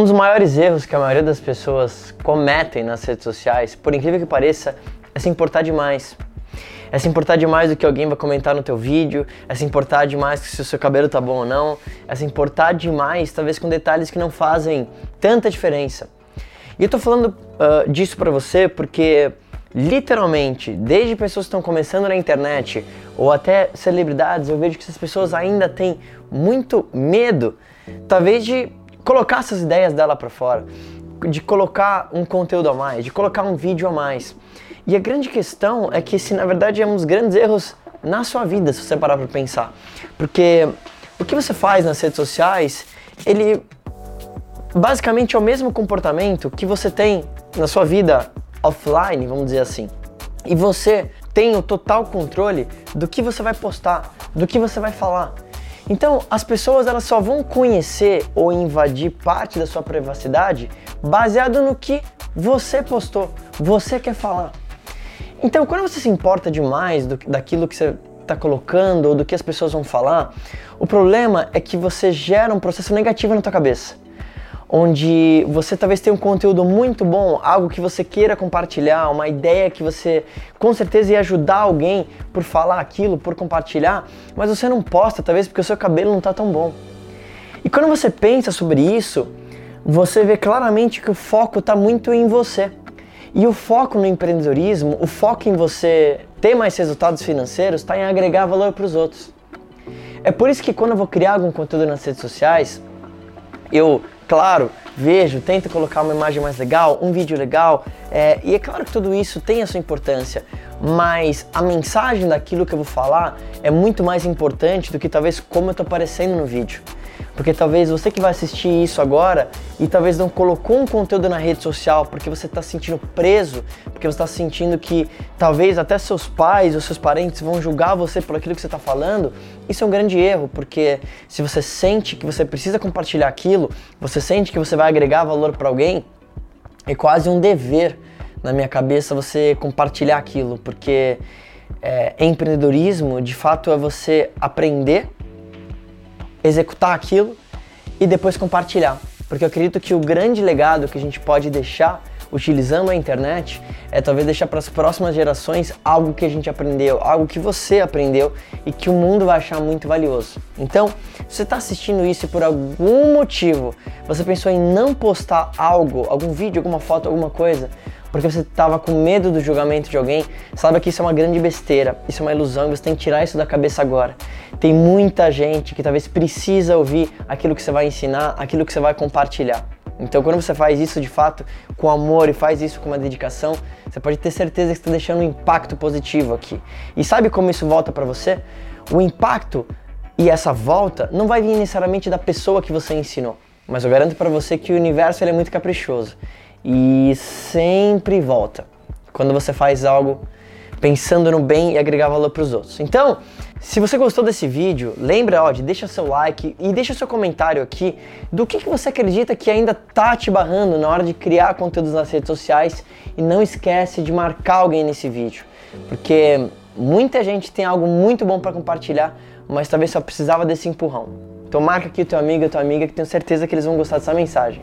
Um dos maiores erros que a maioria das pessoas cometem nas redes sociais, por incrível que pareça, é se importar demais. É se importar demais do que alguém vai comentar no teu vídeo, é se importar demais se o seu cabelo tá bom ou não, é se importar demais, talvez com detalhes que não fazem tanta diferença. E eu tô falando uh, disso para você porque literalmente, desde pessoas que estão começando na internet ou até celebridades, eu vejo que essas pessoas ainda têm muito medo, talvez de colocar essas ideias dela para fora, de colocar um conteúdo a mais, de colocar um vídeo a mais. E a grande questão é que esse, na verdade, é um dos grandes erros na sua vida, se você parar para pensar. Porque o que você faz nas redes sociais, ele basicamente é o mesmo comportamento que você tem na sua vida offline, vamos dizer assim. E você tem o total controle do que você vai postar, do que você vai falar. Então, as pessoas elas só vão conhecer ou invadir parte da sua privacidade baseado no que você postou, você quer falar. Então, quando você se importa demais do, daquilo que você está colocando ou do que as pessoas vão falar, o problema é que você gera um processo negativo na tua cabeça onde você talvez tenha um conteúdo muito bom, algo que você queira compartilhar, uma ideia que você com certeza ia ajudar alguém por falar aquilo, por compartilhar, mas você não posta, talvez porque o seu cabelo não está tão bom. E quando você pensa sobre isso, você vê claramente que o foco está muito em você. E o foco no empreendedorismo, o foco em você ter mais resultados financeiros, está em agregar valor para os outros. É por isso que quando eu vou criar algum conteúdo nas redes sociais, eu claro, vejo, tento colocar uma imagem mais legal, um vídeo legal, é, e é claro que tudo isso tem a sua importância, mas a mensagem daquilo que eu vou falar é muito mais importante do que talvez como eu estou aparecendo no vídeo. Porque talvez você que vai assistir isso agora e talvez não colocou um conteúdo na rede social porque você está se sentindo preso, porque você está sentindo que talvez até seus pais ou seus parentes vão julgar você por aquilo que você está falando, isso é um grande erro, porque se você sente que você precisa compartilhar aquilo, você sente que você vai agregar valor para alguém, é quase um dever na minha cabeça você compartilhar aquilo, porque é, empreendedorismo de fato é você aprender executar aquilo e depois compartilhar. Porque eu acredito que o grande legado que a gente pode deixar utilizando a internet é talvez deixar para as próximas gerações algo que a gente aprendeu, algo que você aprendeu e que o mundo vai achar muito valioso. Então, se você está assistindo isso e por algum motivo você pensou em não postar algo, algum vídeo, alguma foto, alguma coisa, porque você estava com medo do julgamento de alguém, saiba que isso é uma grande besteira, isso é uma ilusão e você tem que tirar isso da cabeça agora. Tem muita gente que talvez precisa ouvir aquilo que você vai ensinar, aquilo que você vai compartilhar. Então, quando você faz isso de fato com amor e faz isso com uma dedicação, você pode ter certeza que está deixando um impacto positivo aqui. E sabe como isso volta para você? O impacto e essa volta não vai vir necessariamente da pessoa que você ensinou, mas eu garanto para você que o universo é muito caprichoso e sempre volta quando você faz algo pensando no bem e agregar valor para os outros. Então, se você gostou desse vídeo, lembra ó, de deixa seu like e deixa seu comentário aqui do que, que você acredita que ainda tá te barrando na hora de criar conteúdos nas redes sociais e não esquece de marcar alguém nesse vídeo, porque muita gente tem algo muito bom para compartilhar, mas talvez só precisava desse empurrão. Então marca aqui o teu amigo a tua amiga que tenho certeza que eles vão gostar dessa mensagem.